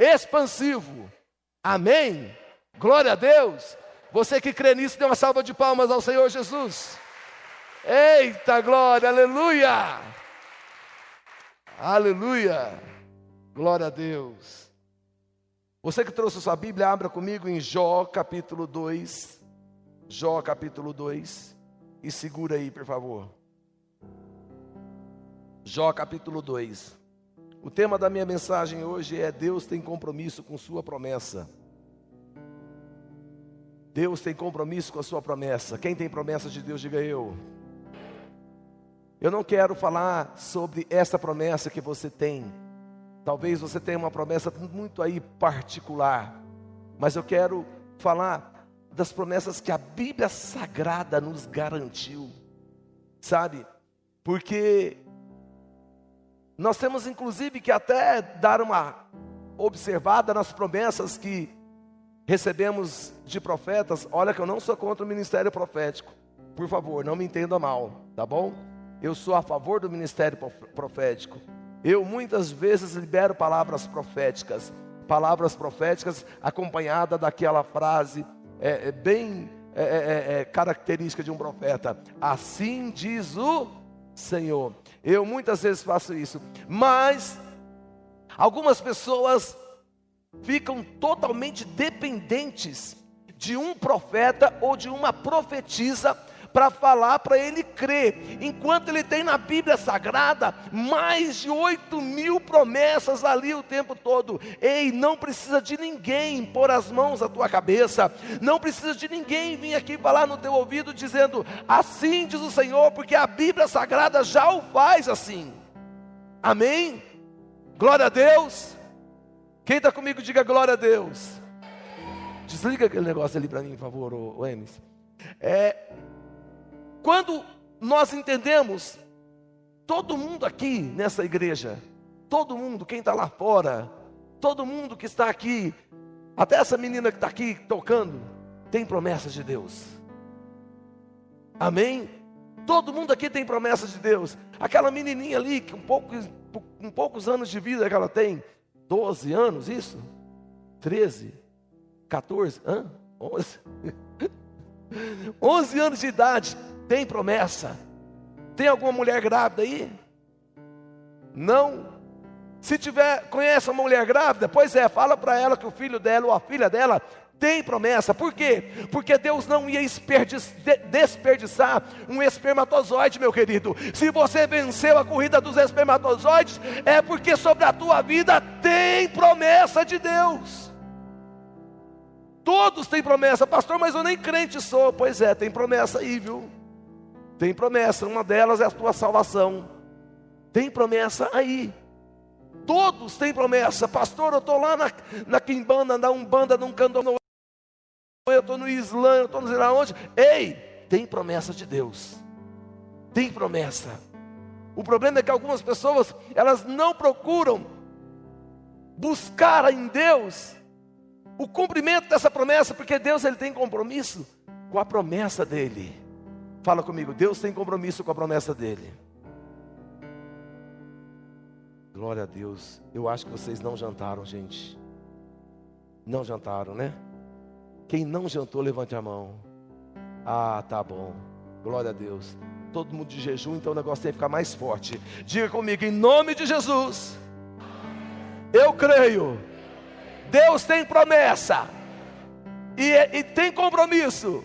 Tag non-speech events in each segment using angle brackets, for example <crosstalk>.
expansivo. Amém? Glória a Deus. Você que crê nisso, dê uma salva de palmas ao Senhor Jesus. Eita glória, aleluia! Aleluia! Glória a Deus. Você que trouxe sua Bíblia, abra comigo em Jó capítulo 2. Jó capítulo 2. E segura aí, por favor. Jó capítulo 2. O tema da minha mensagem hoje é: Deus tem compromisso com Sua promessa. Deus tem compromisso com a Sua promessa. Quem tem promessa de Deus, diga eu. Eu não quero falar sobre essa promessa que você tem. Talvez você tenha uma promessa muito aí particular, mas eu quero falar das promessas que a Bíblia Sagrada nos garantiu, sabe? Porque nós temos inclusive que até dar uma observada nas promessas que recebemos de profetas. Olha que eu não sou contra o ministério profético. Por favor, não me entenda mal, tá bom? Eu sou a favor do ministério profético. Eu muitas vezes libero palavras proféticas, palavras proféticas acompanhada daquela frase é, é bem é, é, é, é, característica de um profeta. Assim diz o Senhor. Eu muitas vezes faço isso, mas algumas pessoas ficam totalmente dependentes de um profeta ou de uma profetisa para falar para ele crer, enquanto ele tem na Bíblia Sagrada mais de oito mil promessas ali o tempo todo. Ei, não precisa de ninguém pôr as mãos à tua cabeça, não precisa de ninguém vir aqui falar no teu ouvido dizendo assim diz o Senhor, porque a Bíblia Sagrada já o faz assim. Amém? Glória a Deus. Quem está comigo, diga glória a Deus. Desliga aquele negócio ali para mim, por favor, Enes. É, quando nós entendemos, todo mundo aqui nessa igreja, todo mundo, quem está lá fora, todo mundo que está aqui, até essa menina que está aqui tocando, tem promessas de Deus. Amém? Todo mundo aqui tem promessas de Deus. Aquela menininha ali, com poucos, com poucos anos de vida que ela tem, 12 anos, isso? 13? 14? Hã? 11? 11 <laughs> anos de idade, tem promessa. Tem alguma mulher grávida aí? Não. Se tiver, conhece uma mulher grávida? Pois é, fala para ela que o filho dela ou a filha dela tem promessa. Por quê? Porque Deus não ia desperdiçar um espermatozoide, meu querido. Se você venceu a corrida dos espermatozoides, é porque sobre a tua vida tem promessa de Deus. Todos têm promessa, pastor, mas eu nem crente sou. Pois é, tem promessa aí, viu? Tem promessa, uma delas é a tua salvação. Tem promessa aí. Todos têm promessa. Pastor, eu estou lá na, na Quimbanda, na Umbanda, num candomblé. Eu estou no Islã, eu estou não sei lá onde. Ei, tem promessa de Deus. Tem promessa. O problema é que algumas pessoas, elas não procuram buscar em Deus o cumprimento dessa promessa, porque Deus ele tem compromisso com a promessa dele. Fala comigo, Deus tem compromisso com a promessa dele. Glória a Deus. Eu acho que vocês não jantaram, gente. Não jantaram, né? Quem não jantou, levante a mão. Ah, tá bom. Glória a Deus. Todo mundo de jejum, então o negócio tem que ficar mais forte. Diga comigo, em nome de Jesus. Eu creio. Deus tem promessa. E, e tem compromisso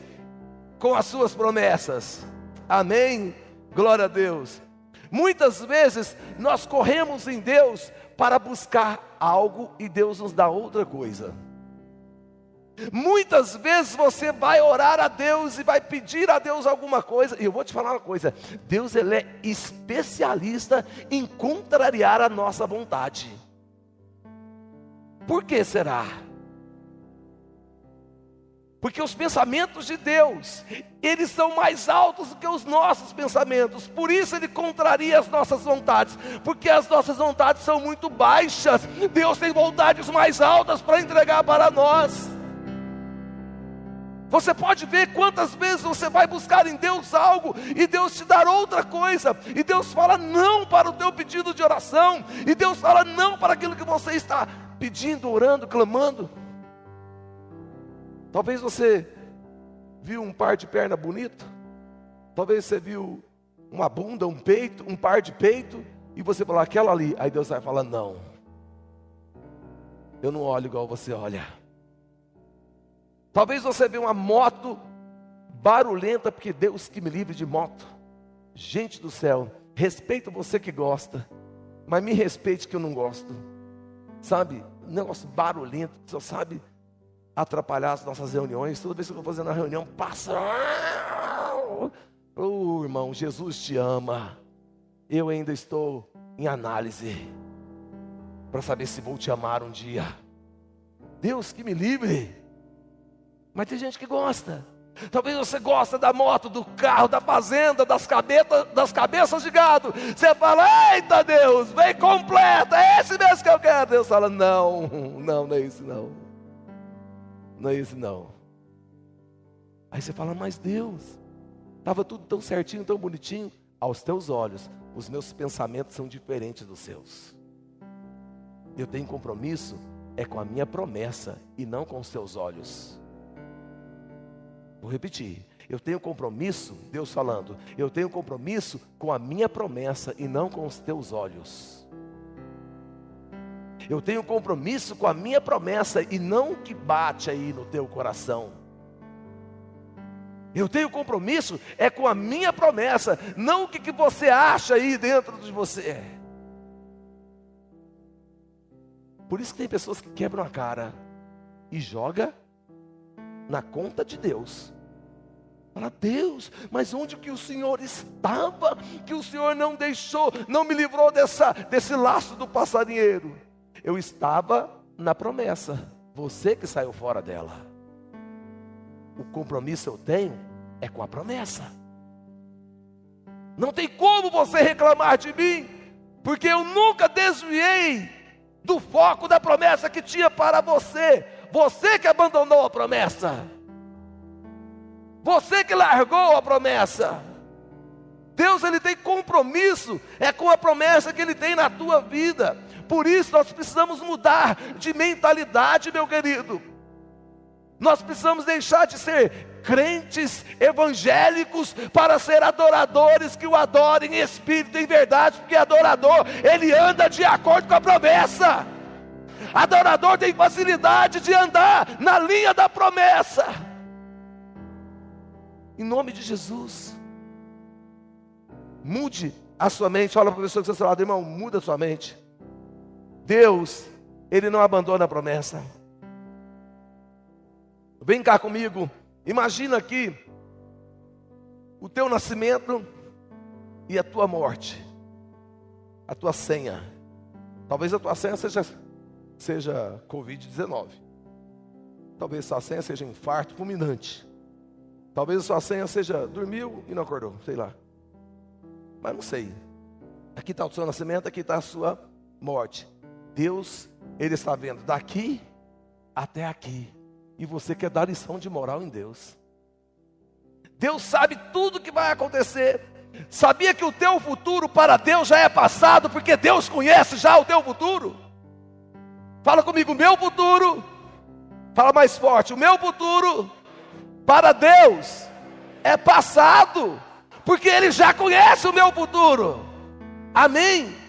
com as suas promessas. Amém? Glória a Deus. Muitas vezes nós corremos em Deus para buscar algo e Deus nos dá outra coisa. Muitas vezes você vai orar a Deus e vai pedir a Deus alguma coisa, e eu vou te falar uma coisa: Deus ele é especialista em contrariar a nossa vontade. Por que será? Porque os pensamentos de Deus, eles são mais altos do que os nossos pensamentos. Por isso ele contraria as nossas vontades, porque as nossas vontades são muito baixas. Deus tem vontades mais altas para entregar para nós. Você pode ver quantas vezes você vai buscar em Deus algo e Deus te dar outra coisa, e Deus fala não para o teu pedido de oração, e Deus fala não para aquilo que você está pedindo, orando, clamando. Talvez você viu um par de perna bonito, talvez você viu uma bunda, um peito, um par de peito, e você falou aquela ali, aí Deus vai falar: não, eu não olho igual você olha. Talvez você viu uma moto barulhenta, porque Deus que me livre de moto. Gente do céu, respeito você que gosta, mas me respeite que eu não gosto. Sabe, um negócio barulhento, só sabe atrapalhar as nossas reuniões. Toda vez que eu estou fazendo a reunião, passa. Oh, irmão, Jesus te ama. Eu ainda estou em análise para saber se vou te amar um dia. Deus que me livre. Mas tem gente que gosta. Talvez você gosta da moto, do carro, da fazenda, das, cabeças, das cabeças de gado. Você fala, eita Deus, vem completa, é esse mesmo que eu quero. Deus fala, não, não, não é isso não. Não é isso não. Aí você fala, mas Deus, estava tudo tão certinho, tão bonitinho. Aos teus olhos, os meus pensamentos são diferentes dos seus. Eu tenho compromisso é com a minha promessa e não com os teus olhos. Vou repetir. Eu tenho compromisso, Deus falando, eu tenho compromisso com a minha promessa e não com os teus olhos. Eu tenho compromisso com a minha promessa e não o que bate aí no teu coração. Eu tenho compromisso é com a minha promessa, não o que, que você acha aí dentro de você. Por isso que tem pessoas que quebram a cara e joga na conta de Deus Fala, Deus, mas onde que o Senhor estava? Que o Senhor não deixou, não me livrou dessa, desse laço do passarinheiro. Eu estava na promessa, você que saiu fora dela. O compromisso eu tenho é com a promessa. Não tem como você reclamar de mim, porque eu nunca desviei do foco da promessa que tinha para você. Você que abandonou a promessa. Você que largou a promessa. Deus ele tem compromisso é com a promessa que ele tem na tua vida. Por isso nós precisamos mudar de mentalidade, meu querido. Nós precisamos deixar de ser crentes evangélicos para ser adoradores que o adorem em espírito e em verdade, porque adorador, ele anda de acordo com a promessa. Adorador tem facilidade de andar na linha da promessa. Em nome de Jesus. Mude a sua mente. Fala para a pessoa que você está lado, irmão, muda a sua mente. Deus, Ele não abandona a promessa. Vem cá comigo. Imagina aqui o teu nascimento e a tua morte. A tua senha. Talvez a tua senha seja, seja Covid-19. Talvez a sua senha seja infarto fulminante. Talvez a sua senha seja dormiu e não acordou, sei lá. Mas não sei. Aqui está o seu nascimento, aqui está a sua morte. Deus, Ele está vendo daqui até aqui. E você quer dar lição de moral em Deus. Deus sabe tudo que vai acontecer. Sabia que o teu futuro para Deus já é passado, porque Deus conhece já o teu futuro? Fala comigo, meu futuro. Fala mais forte, o meu futuro para Deus é passado, porque Ele já conhece o meu futuro. Amém?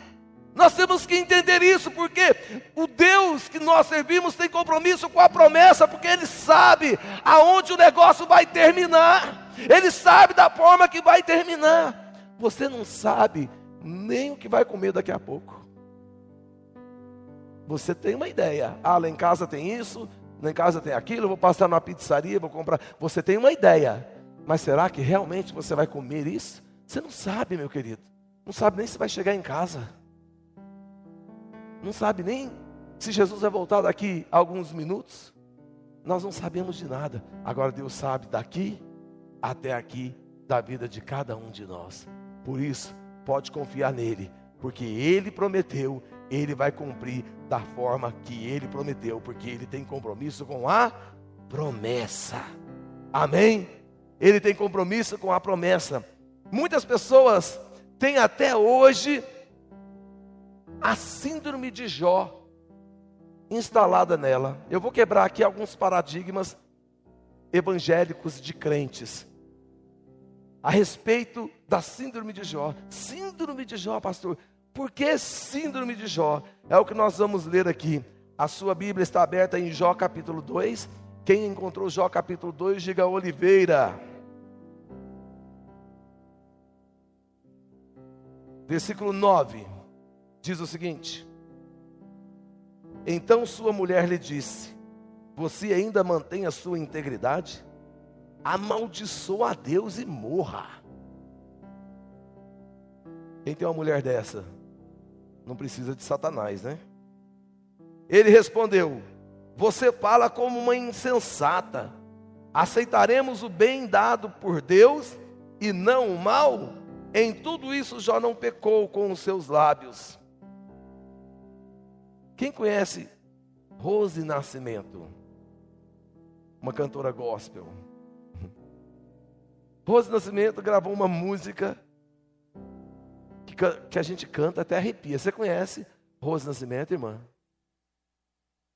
Nós temos que entender isso, porque o Deus que nós servimos tem compromisso com a promessa, porque Ele sabe aonde o negócio vai terminar, Ele sabe da forma que vai terminar. Você não sabe nem o que vai comer daqui a pouco. Você tem uma ideia, ah, lá em casa tem isso, lá em casa tem aquilo, vou passar numa pizzaria, vou comprar. Você tem uma ideia, mas será que realmente você vai comer isso? Você não sabe, meu querido. Não sabe nem se vai chegar em casa. Não sabe nem se Jesus vai voltar daqui a alguns minutos. Nós não sabemos de nada. Agora Deus sabe daqui até aqui da vida de cada um de nós. Por isso, pode confiar nele, porque ele prometeu ele vai cumprir da forma que ele prometeu, porque ele tem compromisso com a promessa. Amém? Ele tem compromisso com a promessa. Muitas pessoas têm até hoje a síndrome de Jó. instalada nela. Eu vou quebrar aqui alguns paradigmas evangélicos de crentes a respeito da síndrome de Jó. Síndrome de Jó, pastor. Por que síndrome de Jó? É o que nós vamos ler aqui. A sua Bíblia está aberta em Jó capítulo 2. Quem encontrou Jó capítulo 2, diga Oliveira. Versículo 9 diz o seguinte: Então sua mulher lhe disse: Você ainda mantém a sua integridade? amaldiçoa a Deus e morra. Quem tem uma mulher dessa? Não precisa de Satanás, né? Ele respondeu: Você fala como uma insensata. Aceitaremos o bem dado por Deus e não o mal? Em tudo isso já não pecou com os seus lábios. Quem conhece Rose Nascimento? Uma cantora gospel. <laughs> Rose Nascimento gravou uma música que, que a gente canta até arrepia. Você conhece Rose Nascimento, irmã?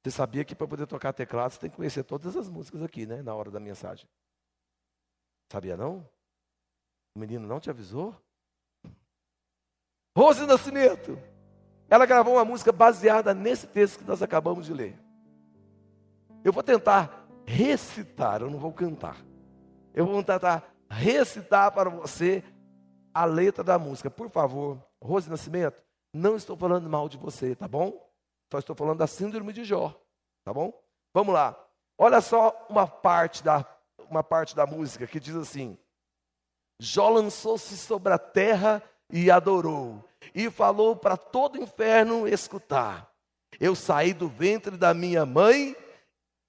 Você sabia que para poder tocar teclado você tem que conhecer todas as músicas aqui, né? Na hora da mensagem. Sabia não? O menino não te avisou? Rose Nascimento. Ela gravou uma música baseada nesse texto que nós acabamos de ler. Eu vou tentar recitar, eu não vou cantar. Eu vou tentar recitar para você a letra da música. Por favor, Rose Nascimento, não estou falando mal de você, tá bom? Só estou falando da síndrome de Jó, tá bom? Vamos lá. Olha só uma parte da, uma parte da música que diz assim: Jó lançou-se sobre a terra e adorou, e falou para todo o inferno escutar. Eu saí do ventre da minha mãe,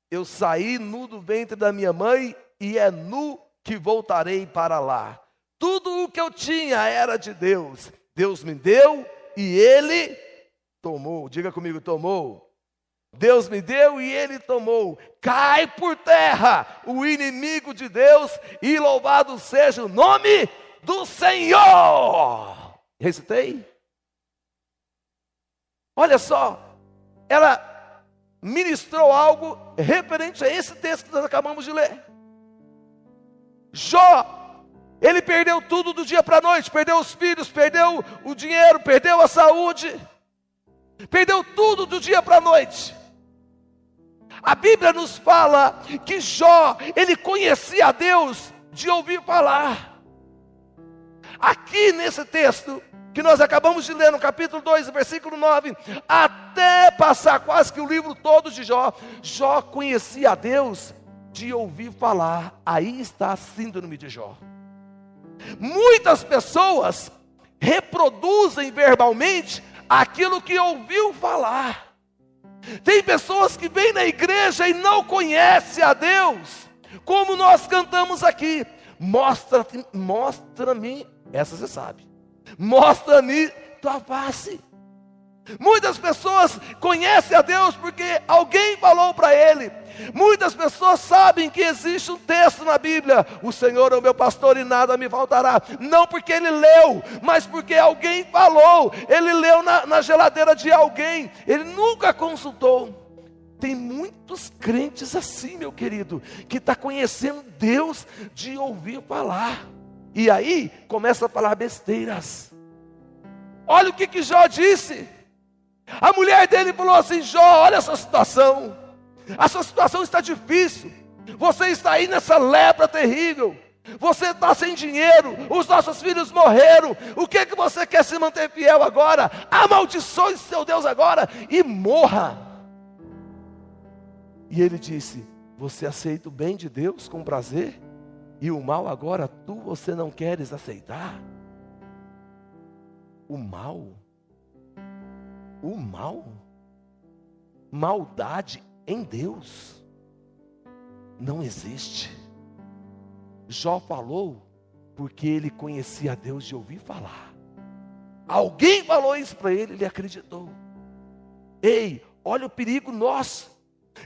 eu saí nu do ventre da minha mãe, e é nu que voltarei para lá. Tudo o que eu tinha era de Deus. Deus me deu e Ele tomou. Diga comigo, tomou. Deus me deu e Ele tomou. Cai por terra o inimigo de Deus e louvado seja o nome do Senhor. Recitei? Olha só, ela ministrou algo referente a esse texto que nós acabamos de ler. Jó, ele perdeu tudo do dia para a noite, perdeu os filhos, perdeu o dinheiro, perdeu a saúde, perdeu tudo do dia para a noite. A Bíblia nos fala que Jó, ele conhecia a Deus de ouvir falar. Aqui nesse texto, que nós acabamos de ler no capítulo 2, versículo 9, até passar quase que o livro todo de Jó, Jó conhecia a Deus de ouvir falar. Aí está a síndrome de Jó. Muitas pessoas reproduzem verbalmente aquilo que ouviu falar. Tem pessoas que vêm na igreja e não conhecem a Deus, como nós cantamos aqui. Mostra-me, mostra-me, essa você sabe. Mostra-me tua face. Muitas pessoas conhecem a Deus porque alguém falou para ele. Muitas pessoas sabem que existe um texto na Bíblia: O Senhor é o meu pastor e nada me faltará. Não porque ele leu, mas porque alguém falou. Ele leu na, na geladeira de alguém, ele nunca consultou. Tem muitos crentes assim, meu querido, que está conhecendo Deus de ouvir falar. E aí começa a falar besteiras. Olha o que, que Jó disse. A mulher dele falou assim: Jó, olha essa situação. A sua situação está difícil. Você está aí nessa lepra terrível. Você está sem dinheiro, os nossos filhos morreram. O que que você quer se manter fiel agora? Amaldiçoe seu Deus agora e morra. E ele disse: Você aceita o bem de Deus com prazer, e o mal agora tu você não queres aceitar? O mal o mal, maldade em Deus não existe. Jó falou porque ele conhecia Deus de ouvir falar. Alguém falou isso para ele, ele acreditou. Ei, olha o perigo nosso.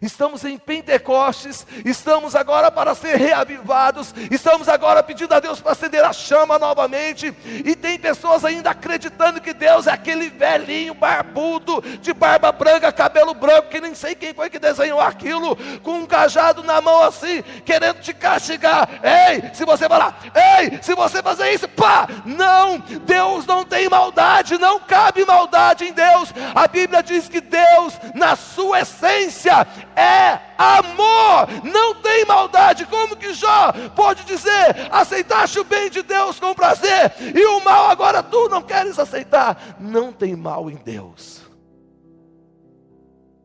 Estamos em Pentecostes, estamos agora para ser reavivados, estamos agora pedindo a Deus para acender a chama novamente, e tem pessoas ainda acreditando que Deus é aquele velhinho barbudo, de barba branca, cabelo branco, que nem sei quem foi que desenhou aquilo, com um cajado na mão assim, querendo te castigar. Ei, se você falar, ei, se você fazer isso, pá, não, Deus não tem maldade, não cabe maldade em Deus. A Bíblia diz que Deus, na sua essência, é amor, não tem maldade. Como que Jó pode dizer: aceitaste o bem de Deus com prazer, e o mal agora tu não queres aceitar? Não tem mal em Deus.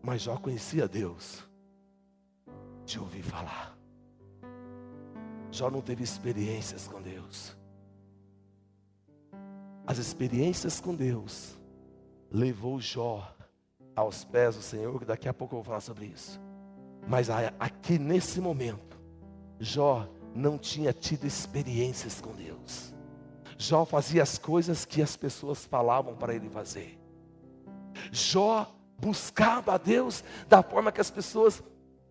Mas Jó conhecia Deus de ouvir falar. Jó não teve experiências com Deus. As experiências com Deus levou Jó aos pés do Senhor, que daqui a pouco eu vou falar sobre isso. Mas aqui nesse momento, Jó não tinha tido experiências com Deus. Jó fazia as coisas que as pessoas falavam para ele fazer. Jó buscava a Deus da forma que as pessoas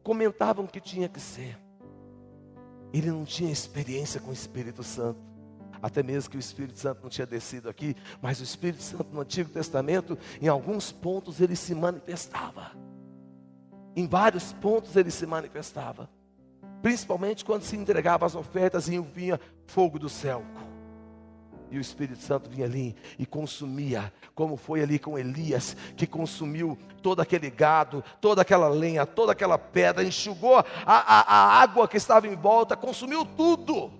comentavam que tinha que ser. Ele não tinha experiência com o Espírito Santo até mesmo que o Espírito Santo não tinha descido aqui, mas o Espírito Santo no Antigo Testamento, em alguns pontos ele se manifestava. Em vários pontos ele se manifestava. Principalmente quando se entregava as ofertas e vinha fogo do céu. E o Espírito Santo vinha ali e consumia, como foi ali com Elias, que consumiu todo aquele gado, toda aquela lenha, toda aquela pedra, enxugou a, a, a água que estava em volta, consumiu tudo.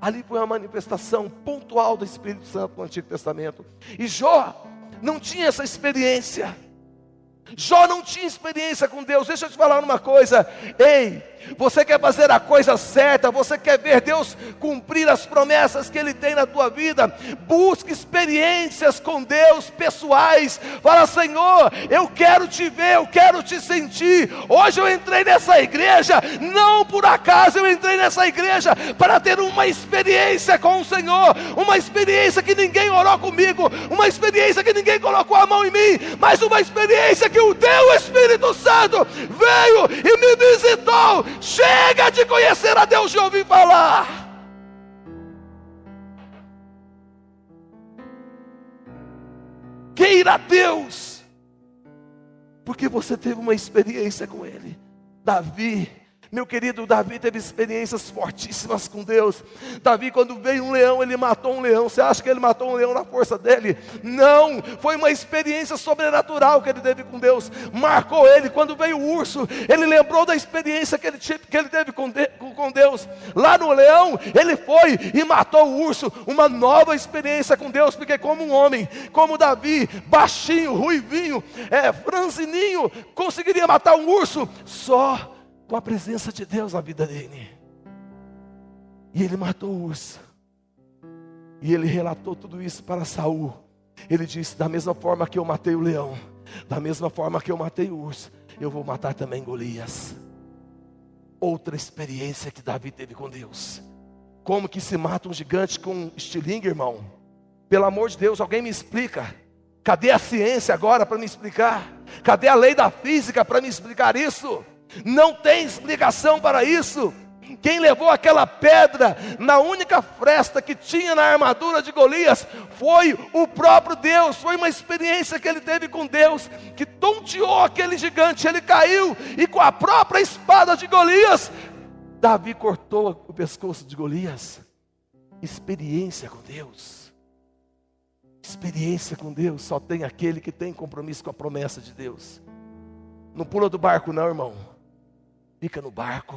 Ali foi uma manifestação pontual do Espírito Santo no Antigo Testamento. E Jó não tinha essa experiência. Jó não tinha experiência com Deus. Deixa eu te falar uma coisa. Ei, você quer fazer a coisa certa, você quer ver Deus cumprir as promessas que Ele tem na tua vida, busque experiências com Deus pessoais. Fala, Senhor, eu quero te ver, eu quero te sentir. Hoje eu entrei nessa igreja, não por acaso eu entrei nessa igreja para ter uma experiência com o Senhor, uma experiência que ninguém orou comigo, uma experiência que ninguém colocou a mão em mim, mas uma experiência que o teu Espírito Santo veio e me visitou Chega de conhecer a Deus e ouvir falar. Queira Deus, porque você teve uma experiência com Ele. Davi meu querido Davi teve experiências fortíssimas com Deus. Davi, quando veio um leão, ele matou um leão. Você acha que ele matou um leão na força dele? Não, foi uma experiência sobrenatural que ele teve com Deus. Marcou ele. Quando veio o urso, ele lembrou da experiência que ele, que ele teve com, com Deus. Lá no leão, ele foi e matou o urso. Uma nova experiência com Deus, porque, como um homem, como Davi, baixinho, ruivinho, é, franzininho, conseguiria matar um urso só com a presença de Deus na vida dele. E ele matou o urso. E ele relatou tudo isso para Saul. Ele disse: Da mesma forma que eu matei o leão, da mesma forma que eu matei o urso, eu vou matar também Golias. Outra experiência que Davi teve com Deus. Como que se mata um gigante com um estilingue, irmão? Pelo amor de Deus, alguém me explica. Cadê a ciência agora para me explicar? Cadê a lei da física para me explicar isso? Não tem explicação para isso. Quem levou aquela pedra na única fresta que tinha na armadura de Golias foi o próprio Deus. Foi uma experiência que ele teve com Deus, que tonteou aquele gigante. Ele caiu e com a própria espada de Golias, Davi cortou o pescoço de Golias. Experiência com Deus. Experiência com Deus só tem aquele que tem compromisso com a promessa de Deus. Não pula do barco, não, irmão. Fica no barco.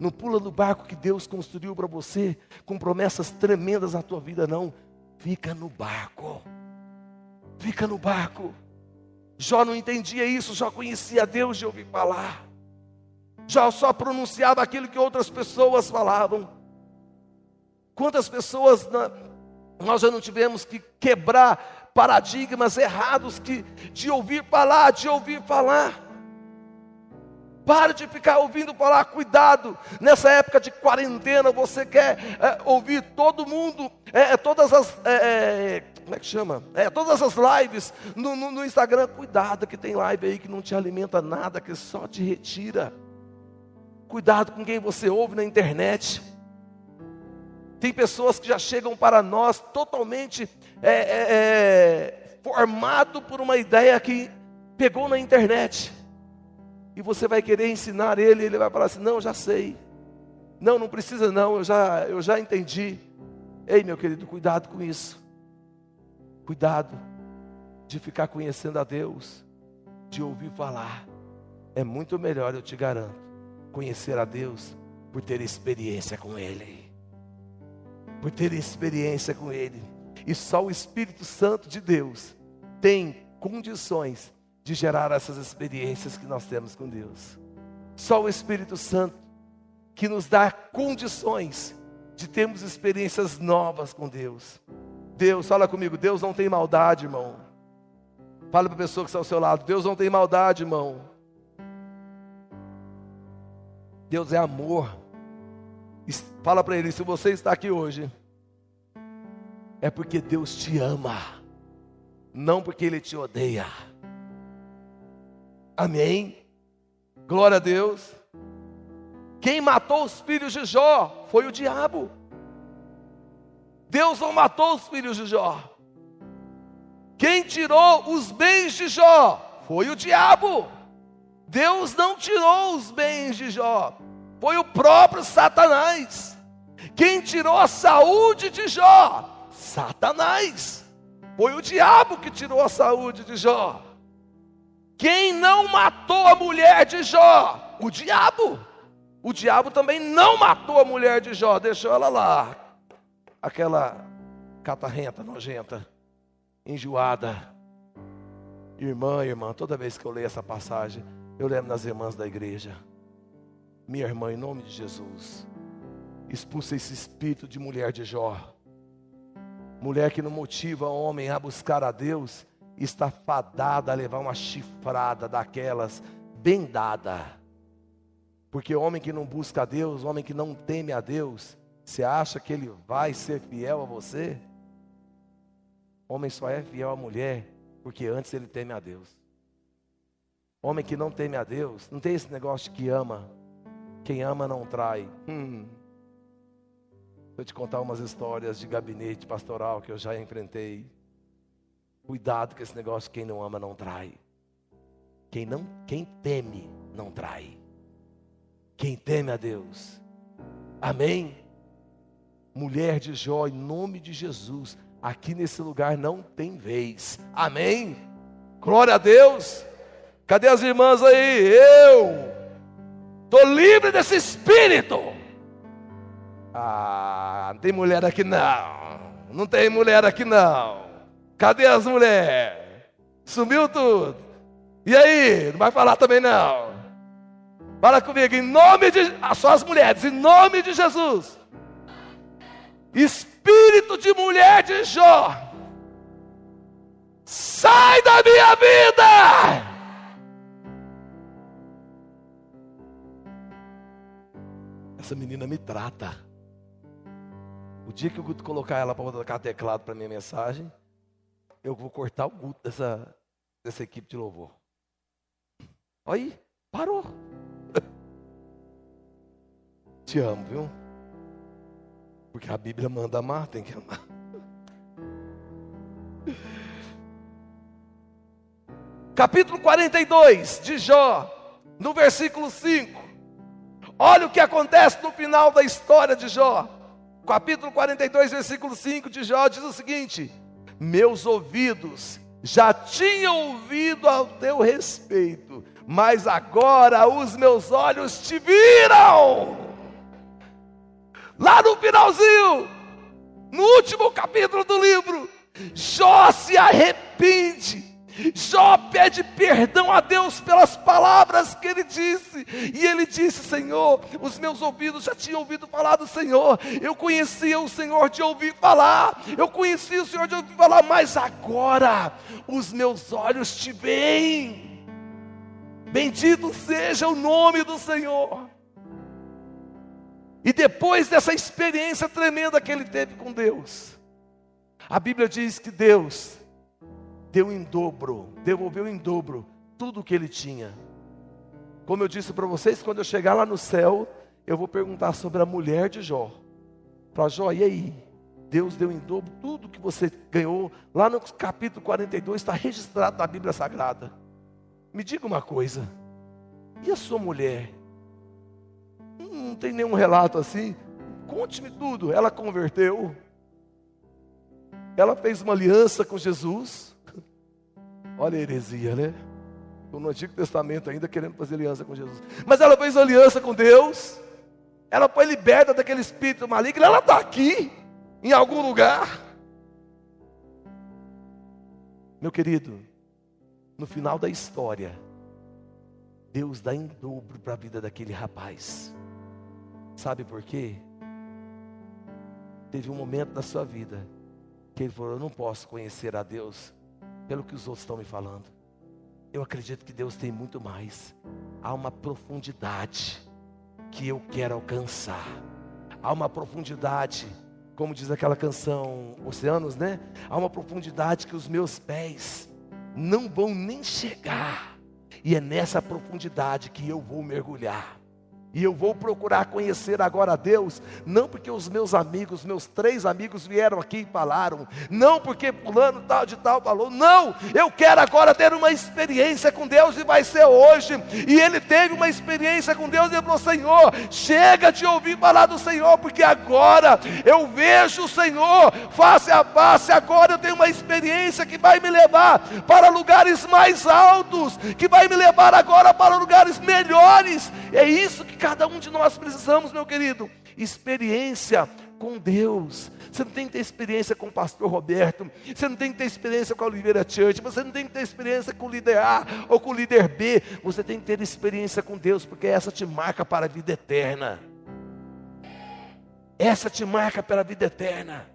Não pula no barco que Deus construiu para você com promessas tremendas na tua vida, não. Fica no barco. Fica no barco. Jó não entendia isso, Jó conhecia Deus de ouvir falar. Jó só pronunciava aquilo que outras pessoas falavam. Quantas pessoas nós já não tivemos que quebrar paradigmas errados que, de ouvir falar, de ouvir falar. Pare de ficar ouvindo falar, cuidado. Nessa época de quarentena, você quer é, ouvir todo mundo, é, é todas as. É, é, como é que chama? É, todas as lives no, no, no Instagram. Cuidado, que tem live aí que não te alimenta nada, que só te retira. Cuidado com quem você ouve na internet. Tem pessoas que já chegam para nós totalmente é, é, é, formado por uma ideia que pegou na internet. E você vai querer ensinar ele, ele vai falar assim: não, já sei. Não, não precisa não, eu já, eu já entendi. Ei, meu querido, cuidado com isso. Cuidado de ficar conhecendo a Deus, de ouvir falar. É muito melhor, eu te garanto, conhecer a Deus por ter experiência com Ele. Por ter experiência com Ele. E só o Espírito Santo de Deus tem condições de gerar essas experiências que nós temos com Deus. Só o Espírito Santo que nos dá condições de termos experiências novas com Deus. Deus, fala comigo, Deus não tem maldade, irmão. Fala para a pessoa que está ao seu lado, Deus não tem maldade, irmão. Deus é amor. Fala para ele, se você está aqui hoje, é porque Deus te ama, não porque Ele te odeia. Amém? Glória a Deus. Quem matou os filhos de Jó foi o diabo. Deus não matou os filhos de Jó. Quem tirou os bens de Jó foi o diabo. Deus não tirou os bens de Jó, foi o próprio Satanás. Quem tirou a saúde de Jó? Satanás. Foi o diabo que tirou a saúde de Jó. Quem não matou a mulher de Jó? O diabo. O diabo também não matou a mulher de Jó, deixou ela lá. Aquela catarrenta, nojenta, enjoada. Irmã, irmã, toda vez que eu leio essa passagem, eu lembro das irmãs da igreja. Minha irmã, em nome de Jesus, expulsa esse espírito de mulher de Jó. Mulher que não motiva o homem a buscar a Deus, está fadada a levar uma chifrada daquelas bem dada. Porque homem que não busca a Deus, homem que não teme a Deus, você acha que ele vai ser fiel a você? Homem só é fiel à mulher porque antes ele teme a Deus. Homem que não teme a Deus, não tem esse negócio de que ama. Quem ama não trai. Hum. Vou te contar umas histórias de gabinete pastoral que eu já enfrentei. Cuidado com esse negócio, quem não ama não trai. Quem não, quem teme não trai. Quem teme a Deus. Amém. Mulher de Jó, em nome de Jesus, aqui nesse lugar não tem vez. Amém. Glória a Deus. Cadê as irmãs aí? Eu estou livre desse espírito. Ah, não tem mulher aqui não. Não tem mulher aqui não. Cadê as mulheres? Sumiu tudo. E aí? Não vai falar também não. Fala comigo, em nome de. Ah, só as mulheres, em nome de Jesus. Espírito de mulher de Jó. Sai da minha vida! Essa menina me trata. O dia que eu colocar ela para tocar teclado para minha mensagem, eu vou cortar o culto dessa, dessa equipe de louvor. Aí, parou. <laughs> Te amo, viu? Porque a Bíblia manda amar, tem que amar. <laughs> Capítulo 42 de Jó, no versículo 5. Olha o que acontece no final da história de Jó. Capítulo 42, versículo 5 de Jó diz o seguinte: meus ouvidos já tinham ouvido ao teu respeito, mas agora os meus olhos te viram. Lá no finalzinho, no último capítulo do livro, Jó se arrepende Jó pede perdão a Deus pelas palavras que ele disse, e ele disse: Senhor, os meus ouvidos já tinham ouvido falar do Senhor, eu conhecia o Senhor de ouvir falar, eu conhecia o Senhor de ouvir falar, mas agora os meus olhos te veem. Bendito seja o nome do Senhor. E depois dessa experiência tremenda que ele teve com Deus, a Bíblia diz que Deus deu em dobro, devolveu em dobro tudo o que ele tinha. Como eu disse para vocês, quando eu chegar lá no céu, eu vou perguntar sobre a mulher de Jó. Para Jó, e aí? Deus deu em dobro tudo que você ganhou. Lá no capítulo 42 está registrado na Bíblia Sagrada. Me diga uma coisa. E a sua mulher? Hum, não tem nenhum relato assim? Conte-me tudo. Ela converteu. Ela fez uma aliança com Jesus. Olha a heresia, né? No Antigo Testamento ainda querendo fazer aliança com Jesus. Mas ela fez aliança com Deus. Ela foi liberta daquele espírito maligno. Ela está aqui, em algum lugar. Meu querido, no final da história, Deus dá em dobro para a vida daquele rapaz. Sabe por quê? Teve um momento na sua vida que ele falou: Eu não posso conhecer a Deus pelo que os outros estão me falando. Eu acredito que Deus tem muito mais. Há uma profundidade que eu quero alcançar. Há uma profundidade, como diz aquela canção Oceanos, né? Há uma profundidade que os meus pés não vão nem chegar. E é nessa profundidade que eu vou mergulhar. E eu vou procurar conhecer agora a Deus, não porque os meus amigos, meus três amigos vieram aqui e falaram, não porque fulano tal de tal falou, não, eu quero agora ter uma experiência com Deus e vai ser hoje. E ele teve uma experiência com Deus e falou: Senhor, chega de ouvir falar do Senhor, porque agora eu vejo o Senhor face a face, agora eu tenho uma experiência que vai me levar para lugares mais altos, que vai me levar agora para lugares melhores. É isso que cada um de nós precisamos, meu querido. Experiência com Deus. Você não tem que ter experiência com o pastor Roberto, você não tem que ter experiência com a Oliveira Church, você não tem que ter experiência com o líder A ou com o líder B, você tem que ter experiência com Deus, porque essa te marca para a vida eterna. Essa te marca para a vida eterna.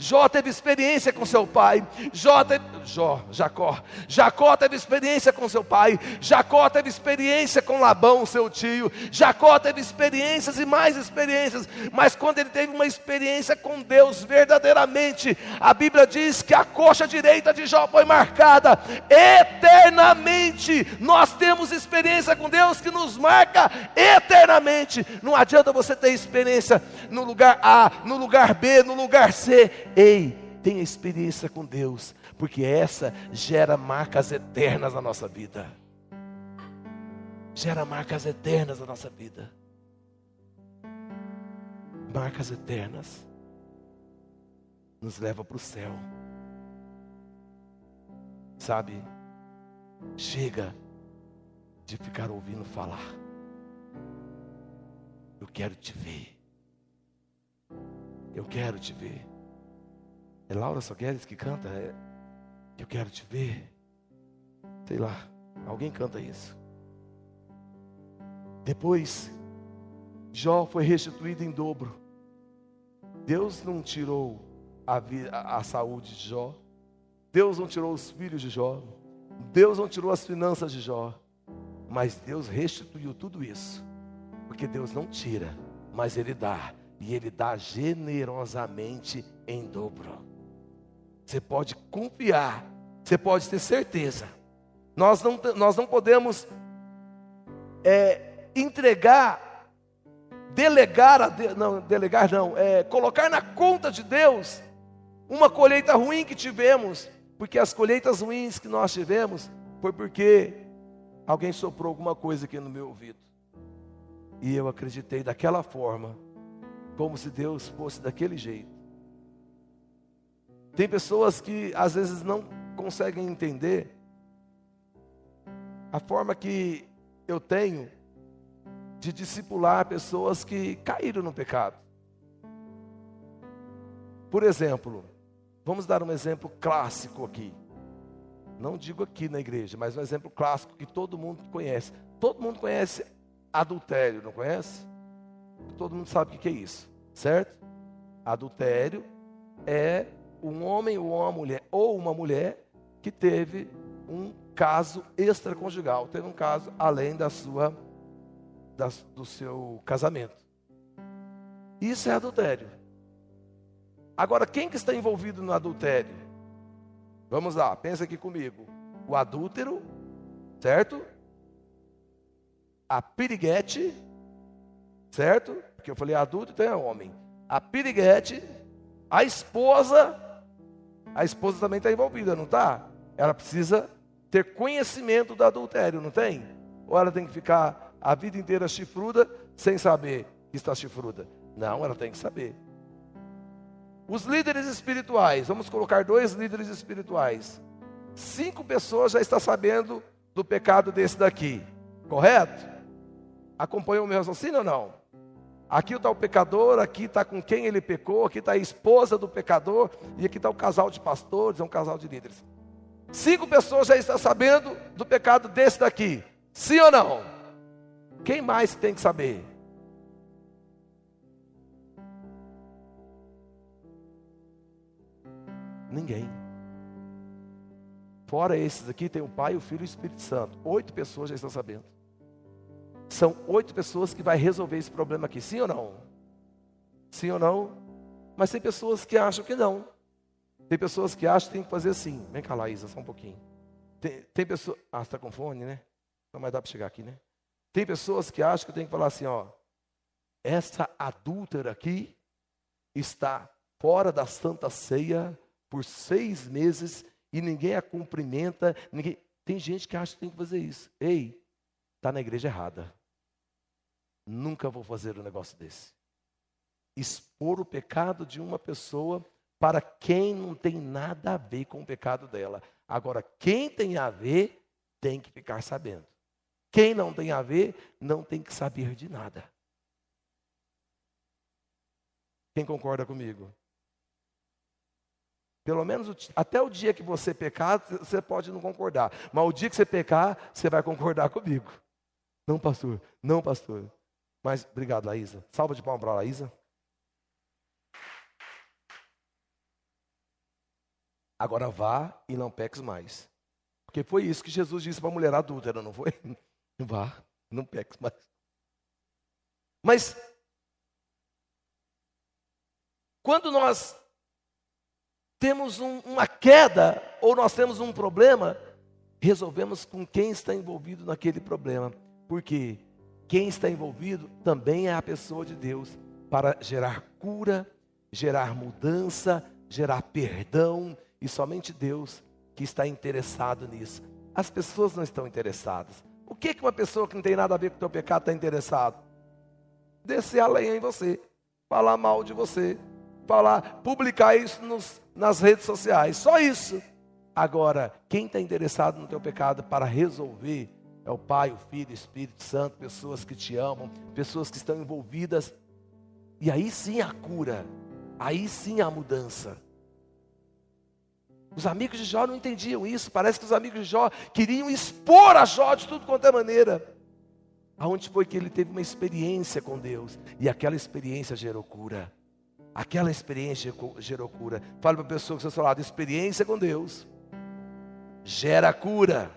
Jó teve experiência com seu pai. Jó teve, Jó, Jacó. Jacó teve experiência com seu pai. Jacó teve experiência com Labão, seu tio. Jacó teve experiências e mais experiências. Mas quando ele teve uma experiência com Deus verdadeiramente, a Bíblia diz que a coxa direita de Jó foi marcada eternamente. Nós temos experiência com Deus que nos marca eternamente. Não adianta você ter experiência no lugar A, no lugar B, no lugar C Ei, tenha experiência com Deus, porque essa gera marcas eternas na nossa vida. Gera marcas eternas na nossa vida. Marcas eternas nos leva para o céu. Sabe? Chega de ficar ouvindo falar. Eu quero te ver. Eu quero te ver. É Laura Sogueres que canta? É, eu quero te ver. Sei lá, alguém canta isso. Depois, Jó foi restituído em dobro. Deus não tirou a, a, a saúde de Jó. Deus não tirou os filhos de Jó. Deus não tirou as finanças de Jó. Mas Deus restituiu tudo isso. Porque Deus não tira, mas Ele dá. E Ele dá generosamente em dobro. Você pode confiar, você pode ter certeza. Nós não, nós não podemos é, entregar, delegar a não, delegar não, é, colocar na conta de Deus uma colheita ruim que tivemos, porque as colheitas ruins que nós tivemos foi porque alguém soprou alguma coisa aqui no meu ouvido. E eu acreditei daquela forma, como se Deus fosse daquele jeito. Tem pessoas que às vezes não conseguem entender a forma que eu tenho de discipular pessoas que caíram no pecado. Por exemplo, vamos dar um exemplo clássico aqui. Não digo aqui na igreja, mas um exemplo clássico que todo mundo conhece. Todo mundo conhece adultério, não conhece? Todo mundo sabe o que é isso, certo? Adultério é um homem ou uma mulher, ou uma mulher que teve um caso extraconjugal, teve um caso além da sua, da, do seu casamento. Isso é adultério. Agora, quem que está envolvido no adultério? Vamos lá, pensa aqui comigo. O adúltero, certo? A piriguete, certo? Porque eu falei adulto, então é homem. A piriguete, a esposa, a esposa também está envolvida, não está? Ela precisa ter conhecimento do adultério, não tem? Ou ela tem que ficar a vida inteira chifruda sem saber que está chifruda? Não, ela tem que saber. Os líderes espirituais, vamos colocar dois líderes espirituais. Cinco pessoas já estão sabendo do pecado desse daqui, correto? Acompanhou o meu raciocínio ou não? Aqui está o pecador, aqui está com quem ele pecou, aqui está a esposa do pecador, e aqui está o casal de pastores, é um casal de líderes. Cinco pessoas já estão sabendo do pecado desse daqui. Sim ou não? Quem mais tem que saber? Ninguém. Fora esses aqui, tem o Pai, o Filho e o Espírito Santo. Oito pessoas já estão sabendo. São oito pessoas que vai resolver esse problema aqui, sim ou não? Sim ou não? Mas tem pessoas que acham que não. Tem pessoas que acham que tem que fazer assim. Vem cá, Laísa, só um pouquinho. Tem, tem pessoas. Ah, está com fone, né? Não mais dá para chegar aqui, né? Tem pessoas que acham que tem que falar assim, ó. Essa adúltera aqui está fora da Santa Ceia por seis meses e ninguém a cumprimenta. Ninguém... Tem gente que acha que tem que fazer isso. Ei, está na igreja errada. Nunca vou fazer um negócio desse. Expor o pecado de uma pessoa para quem não tem nada a ver com o pecado dela. Agora, quem tem a ver, tem que ficar sabendo. Quem não tem a ver, não tem que saber de nada. Quem concorda comigo? Pelo menos até o dia que você pecar, você pode não concordar. Mas o dia que você pecar, você vai concordar comigo. Não, pastor. Não, pastor. Mas obrigado, Laísa. Salva de palmas para a Laísa. Agora vá e não peques mais. Porque foi isso que Jesus disse para a mulher adúltera, não foi? <laughs> Vá, não peques mais. Mas quando nós temos um, uma queda ou nós temos um problema, resolvemos com quem está envolvido naquele problema. Porque quem está envolvido também é a pessoa de Deus para gerar cura, gerar mudança, gerar perdão, e somente Deus que está interessado nisso. As pessoas não estão interessadas. O que, que uma pessoa que não tem nada a ver com o teu pecado está interessado? Descer a lenha em você, falar mal de você, falar, publicar isso nos, nas redes sociais. Só isso. Agora, quem está interessado no teu pecado para resolver é o Pai, o Filho, o Espírito Santo, pessoas que te amam, pessoas que estão envolvidas. E aí sim a cura, aí sim a mudança. Os amigos de Jó não entendiam isso. Parece que os amigos de Jó queriam expor a Jó de tudo quanto é maneira. Aonde foi que ele teve uma experiência com Deus e aquela experiência gerou cura. Aquela experiência gerou cura. Fale para a pessoa que está seu lado: experiência com Deus gera cura.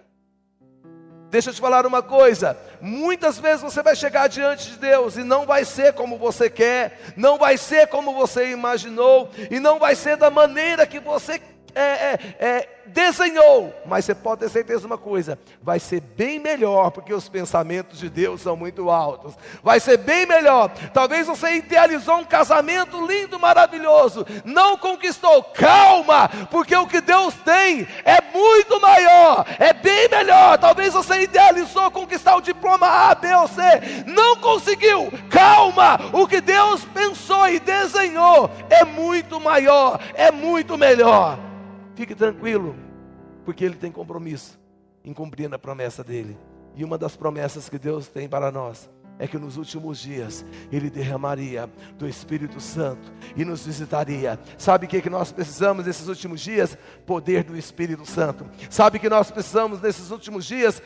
Deixa eu te falar uma coisa: muitas vezes você vai chegar diante de Deus e não vai ser como você quer, não vai ser como você imaginou, e não vai ser da maneira que você é, é, é, desenhou, mas você pode ter certeza de uma coisa: vai ser bem melhor, porque os pensamentos de Deus são muito altos. Vai ser bem melhor. Talvez você idealizou um casamento lindo, maravilhoso, não conquistou. Calma, porque o que Deus tem é muito maior, é bem melhor. Talvez você idealizou conquistar o diploma A, B ou C, não conseguiu. Calma, o que Deus pensou e desenhou é muito maior, é muito melhor. Fique tranquilo, porque Ele tem compromisso em cumprir a promessa dele. E uma das promessas que Deus tem para nós é que nos últimos dias Ele derramaria do Espírito Santo e nos visitaria. Sabe o que, que nós precisamos nesses últimos dias? Poder do Espírito Santo. Sabe que nós precisamos nesses últimos dias?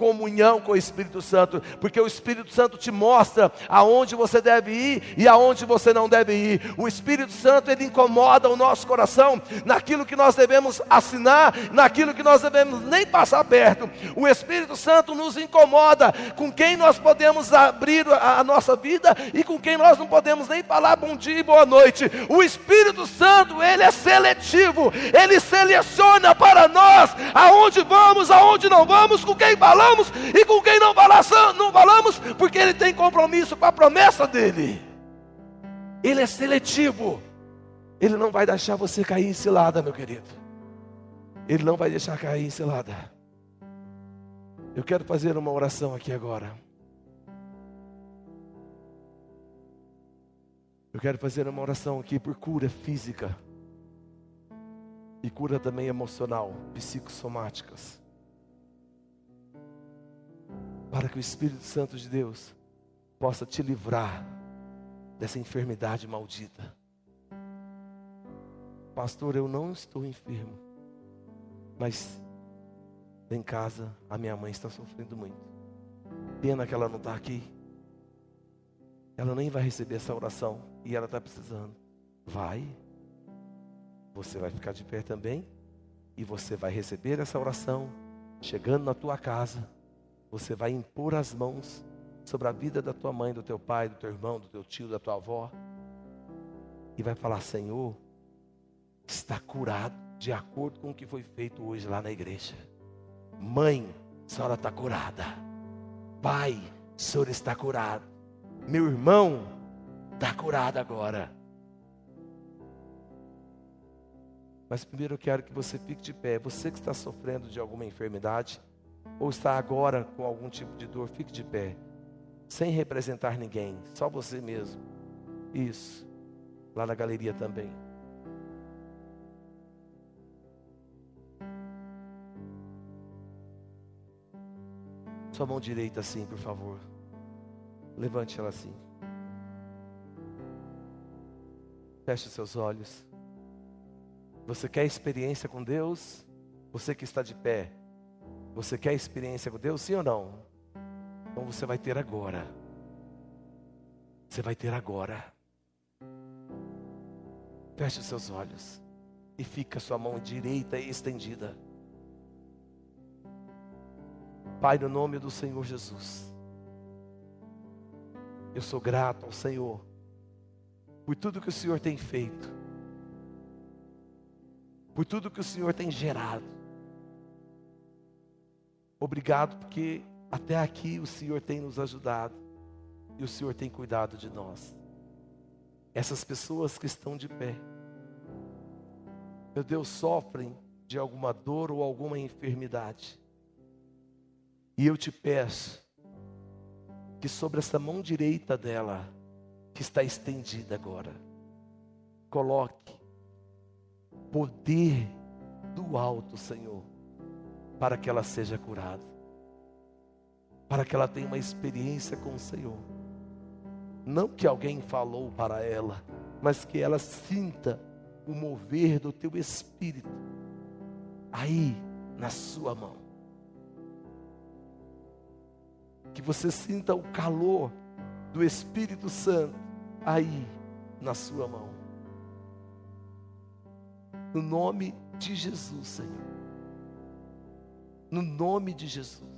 Comunhão com o Espírito Santo, porque o Espírito Santo te mostra aonde você deve ir e aonde você não deve ir. O Espírito Santo ele incomoda o nosso coração naquilo que nós devemos assinar, naquilo que nós devemos nem passar perto. O Espírito Santo nos incomoda com quem nós podemos abrir a, nossa vida e com quem nós não podemos nem falar bom dia e boa noite. O Espírito Santo, ele é seletivo, ele seleciona para nós aonde vamos, aonde não vamos, com quem falamos falamos e com quem não, falamos, porque ele tem compromisso com a promessa dele. Ele é seletivo. Ele não vai deixar você cair em cilada, meu querido. Ele não vai deixar cair em cilada. Eu quero fazer uma oração aqui agora. Eu quero fazer uma oração aqui por cura física e cura também emocional, psicossomáticas para que o Espírito Santo de Deus possa te livrar dessa enfermidade maldita. Pastor, eu não estou enfermo, mas em casa a minha mãe está sofrendo muito. Pena que ela não está aqui. Ela nem vai receber essa oração e ela está precisando. Vai, você vai ficar de pé também e você vai receber essa oração chegando na tua casa você vai impor as mãos sobre a vida da tua mãe, do teu pai, do teu irmão, do teu tio, da tua avó. E vai falar: Senhor, está curado de acordo com o que foi feito hoje lá na igreja. Mãe, a senhora está curada. Pai, o senhor está curado. Meu irmão está curado agora. Mas primeiro eu quero que você fique de pé. Você que está sofrendo de alguma enfermidade, ou está agora com algum tipo de dor, fique de pé, sem representar ninguém, só você mesmo. Isso, lá na galeria também. Sua mão direita assim, por favor. Levante ela assim. Feche seus olhos. Você quer experiência com Deus? Você que está de pé, você quer experiência com Deus, sim ou não? Então você vai ter agora. Você vai ter agora. Feche os seus olhos e fica sua mão direita estendida. Pai, no nome do Senhor Jesus, eu sou grato ao Senhor por tudo que o Senhor tem feito, por tudo que o Senhor tem gerado. Obrigado porque até aqui o Senhor tem nos ajudado e o Senhor tem cuidado de nós. Essas pessoas que estão de pé, meu Deus, sofrem de alguma dor ou alguma enfermidade. E eu te peço que sobre essa mão direita dela, que está estendida agora, coloque poder do alto, Senhor para que ela seja curada, para que ela tenha uma experiência com o Senhor. Não que alguém falou para ela, mas que ela sinta o mover do teu espírito aí na sua mão. Que você sinta o calor do Espírito Santo aí na sua mão. No nome de Jesus, Senhor no nome de Jesus.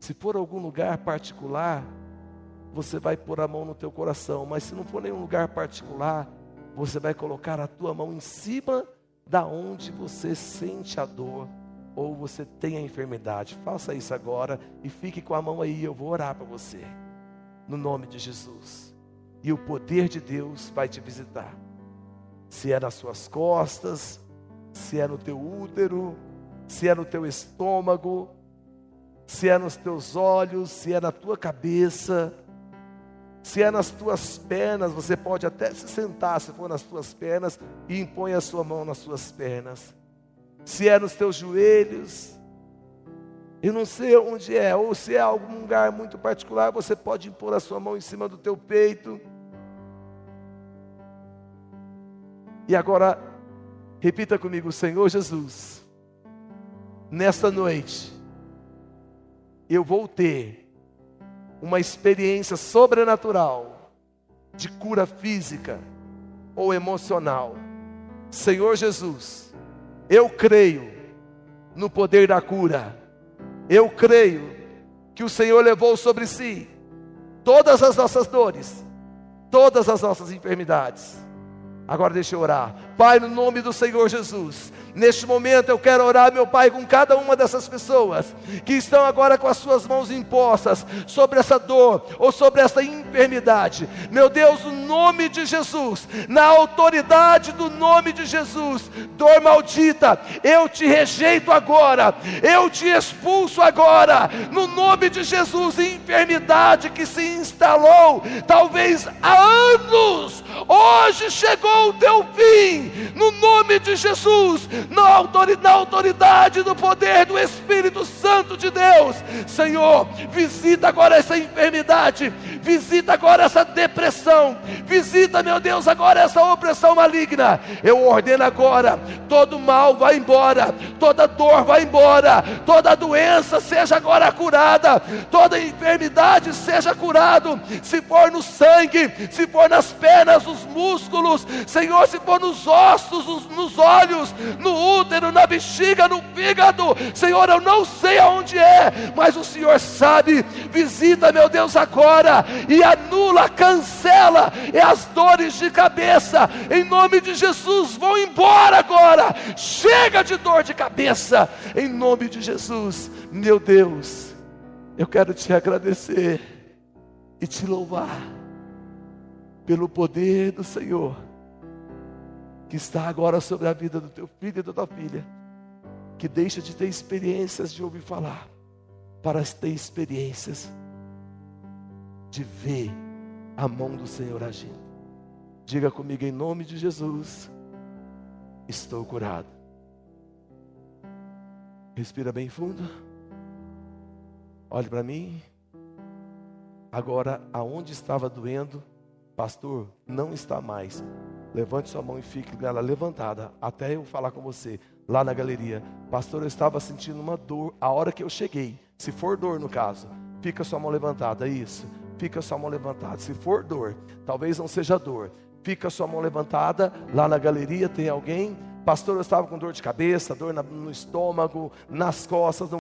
Se for algum lugar particular, você vai pôr a mão no teu coração, mas se não for nenhum lugar particular, você vai colocar a tua mão em cima da onde você sente a dor ou você tem a enfermidade. Faça isso agora e fique com a mão aí, eu vou orar para você. No nome de Jesus. E o poder de Deus vai te visitar. Se é nas suas costas, se é no teu útero, se é no teu estômago, se é nos teus olhos, se é na tua cabeça, se é nas tuas pernas, você pode até se sentar se for nas tuas pernas e impõe a sua mão nas suas pernas. Se é nos teus joelhos, eu não sei onde é, ou se é algum lugar muito particular, você pode impor a sua mão em cima do teu peito. E agora Repita comigo, Senhor Jesus, nesta noite, eu vou ter uma experiência sobrenatural de cura física ou emocional. Senhor Jesus, eu creio no poder da cura. Eu creio que o Senhor levou sobre si todas as nossas dores, todas as nossas enfermidades. Agora deixa eu orar. Pai, no nome do Senhor Jesus, Neste momento eu quero orar, meu Pai, com cada uma dessas pessoas que estão agora com as suas mãos impostas sobre essa dor ou sobre essa enfermidade. Meu Deus, no nome de Jesus, na autoridade do nome de Jesus, dor maldita, eu te rejeito agora, eu te expulso agora, no nome de Jesus, enfermidade que se instalou, talvez há anos, hoje chegou o teu fim, no nome de Jesus na autoridade, na autoridade do poder do Espírito Santo de Deus. Senhor, visita agora essa enfermidade, visita agora essa depressão, visita, meu Deus, agora essa opressão maligna. Eu ordeno agora: todo mal vai embora, toda dor vai embora, toda doença seja agora curada, toda enfermidade seja curado. Se for no sangue, se for nas pernas, nos músculos, Senhor, se for nos ossos, nos, olhos, no útero, na bexiga, no fígado. Senhor, eu não sei aonde é, mas o Senhor sabe. Visita, meu Deus, agora e anula, cancela as dores de cabeça. Em nome de Jesus, vão embora agora. Chega de dor de cabeça. Em nome de Jesus, meu Deus, eu quero te agradecer e te louvar pelo poder do Senhor que está agora sobre a vida do teu filho e da tua filha, que deixa de ter experiências de ouvir falar, para ter experiências de ver a mão do Senhor agindo. Diga comigo em nome de Jesus: estou curado. Respira bem fundo. Olhe para mim. Agora, aonde estava doendo, pastor, não está mais. Levante sua mão e fique ela levantada até eu falar com você lá na galeria. Pastor, eu estava sentindo uma dor a hora que eu cheguei. Se for dor no caso, fica sua mão levantada. Isso. Fica sua mão levantada. Se for dor, talvez não seja dor. Fica sua mão levantada. Lá na galeria tem alguém. Pastor, eu estava com dor de cabeça, dor no estômago, nas costas.